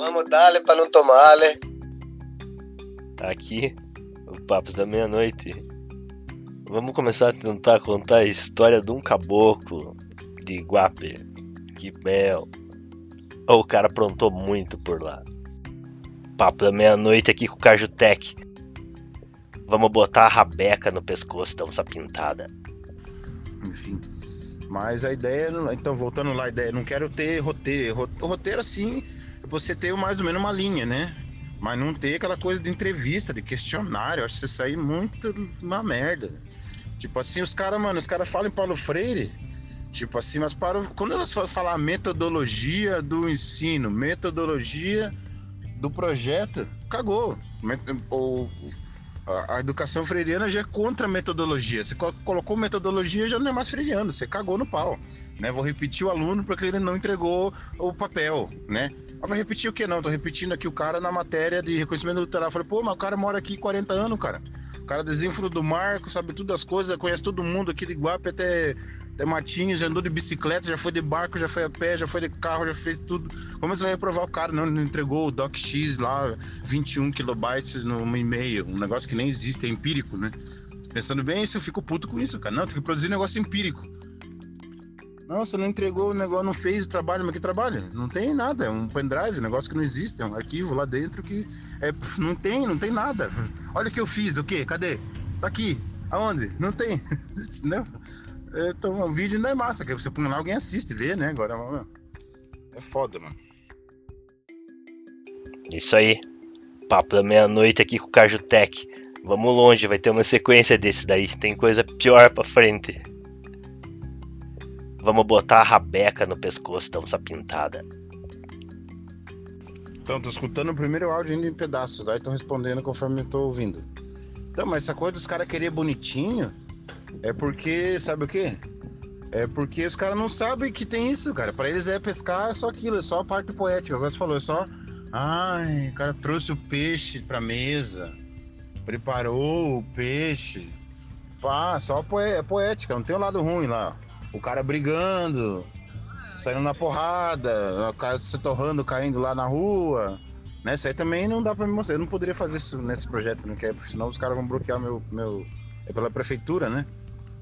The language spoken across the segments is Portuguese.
Vamos dar pra não tomar, né? Aqui, o Papos da Meia-Noite. Vamos começar a tentar contar a história de um caboclo de Iguape. Que bel. Oh, o cara aprontou muito por lá. Papo da meia-noite aqui com o Cajutec. Vamos botar a rabeca no pescoço da onça pintada. Enfim. Mas a ideia, então voltando lá, a ideia, não quero ter roteiro. Roteiro assim, você ter mais ou menos uma linha, né? Mas não ter aquela coisa de entrevista, de questionário. acho que você sair muito uma merda. Tipo assim, os caras, mano, os caras falam em Paulo Freire. Tipo assim, mas para, quando elas falar metodologia do ensino, metodologia do projeto, cagou. O, a, a educação freiriana já é contra a metodologia. Você colocou metodologia, já não é mais freiriano, você cagou no pau. Né? Vou repetir o aluno porque ele não entregou o papel, né? Ah, vai repetir o que não? Tô repetindo aqui o cara na matéria de reconhecimento literal. Eu falei, pô, mas o cara mora aqui 40 anos, cara. O cara desenha do Marco, sabe tudo das coisas, conhece todo mundo aqui de Iguape até, até Matinhos, já andou de bicicleta, já foi de barco, já foi a pé, já foi de carro, já fez tudo. Como você vai reprovar o cara? Não, não entregou o DocX lá, 21 kilobytes no e-mail, um negócio que nem existe, é empírico, né? Pensando bem, isso eu fico puto com isso, cara. Não, tem que produzir um negócio empírico. Não, você não entregou o negócio, não fez o trabalho, mas que trabalho? Não tem nada, é um pendrive, um negócio que não existe, é um arquivo lá dentro que é, não tem, não tem nada. Olha o que eu fiz, o quê? Cadê? Tá aqui. Aonde? Não tem. não. Então, o vídeo não é massa, que você põe lá, alguém assiste, vê, né? Agora, é foda, mano. Isso aí. Papo da meia-noite aqui com o Cajutec. Vamos longe, vai ter uma sequência desse daí. Tem coisa pior pra frente. Vamos botar a rabeca no pescoço da onça pintada. Então, tô escutando o primeiro áudio ainda em pedaços, aí estão respondendo conforme eu tô ouvindo. Então, mas essa coisa dos caras querer bonitinho é porque, sabe o quê? É porque os caras não sabem que tem isso, cara. Para eles é pescar, é só aquilo, é só a parte poética. Agora você falou, é só. Ai, o cara trouxe o peixe pra mesa, preparou o peixe. Pá, só é poética, não tem o um lado ruim lá o cara brigando, saindo na porrada, o cara se torrando, caindo lá na rua. Né? Isso aí também não dá pra me mostrar. Eu não poderia fazer isso nesse projeto, não quer, porque senão os caras vão bloquear meu, meu. É pela prefeitura, né?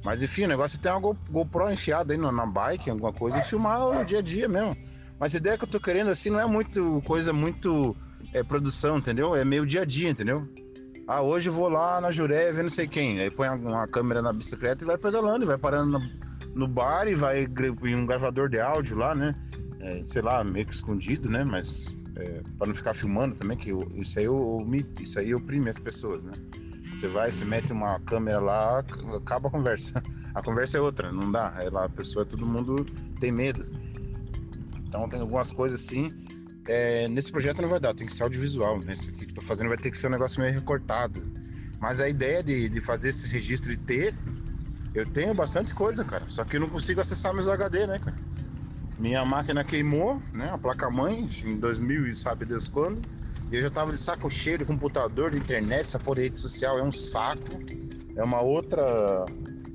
Mas enfim, o negócio é ter uma GoPro enfiada aí na bike, alguma coisa, e filmar o dia a dia mesmo. Mas a ideia que eu tô querendo assim não é muito coisa muito é, produção, entendeu? É meio dia a dia, entendeu? Ah, hoje eu vou lá na Juré ver não sei quem. Aí põe uma câmera na bicicleta e vai pedalando, e vai parando no bar e vai em um gravador de áudio lá, né? É, sei lá, meio que escondido, né? Mas é, para não ficar filmando também, que eu, isso aí eu isso aí oprime as pessoas, né? Você vai, você mete uma câmera lá, acaba a conversa. A conversa é outra, não dá. É lá, a pessoa, todo mundo tem medo. Então tem algumas coisas assim. É, nesse projeto não vai dar, tem que ser audiovisual. Nesse aqui que tô fazendo vai ter que ser um negócio meio recortado. Mas a ideia de, de fazer esse registro e ter eu tenho bastante coisa, cara. Só que eu não consigo acessar meus HD, né, cara? Minha máquina queimou, né? A placa-mãe, em 2000 e sabe Deus quando. E eu já tava de saco cheio de computador, de internet, essa porra de rede social é um saco. É uma outra.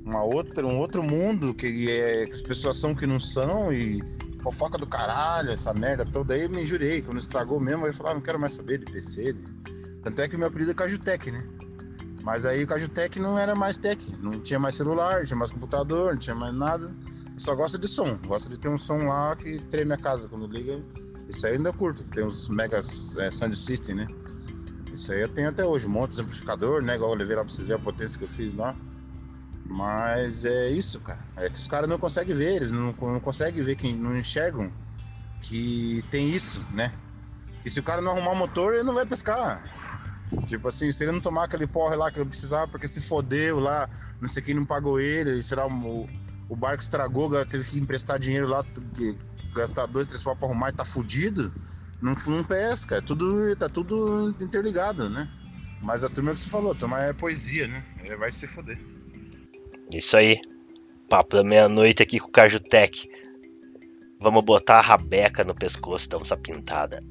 Uma outra, um outro mundo que, é, que as pessoas são que não são e fofoca do caralho, essa merda toda. Aí eu me injurei, quando estragou mesmo, eu falei, ah, não quero mais saber de PC. Tanto é que o meu apelido é Cajutec, né? Mas aí o Cajutec não era mais tech, não tinha mais celular, não tinha mais computador, não tinha mais nada. Só gosta de som, gosta de ter um som lá que treme a casa quando liga. Isso aí ainda curto, tem uns megas é, sound system, né? Isso aí eu tenho até hoje, um monte de amplificador, né? Igual eu levei lá pra vocês verem a potência que eu fiz lá. Mas é isso, cara. É que os caras não conseguem ver, eles não, não conseguem ver, que não enxergam que tem isso, né? Que se o cara não arrumar o motor, ele não vai pescar. Tipo assim, se ele não tomar aquele porre lá que ele precisava, porque se fodeu lá, não sei quem não pagou ele, será o, o barco estragou, teve que emprestar dinheiro lá, gastar dois, três pau pra arrumar e tá fudido, não, não pesca, é tudo, tá tudo interligado, né? Mas a turma que você falou, turma é poesia, né? Ele vai se foder. Isso aí. Papo da meia-noite aqui com o Cajutec. Vamos botar a rabeca no pescoço da onça pintada.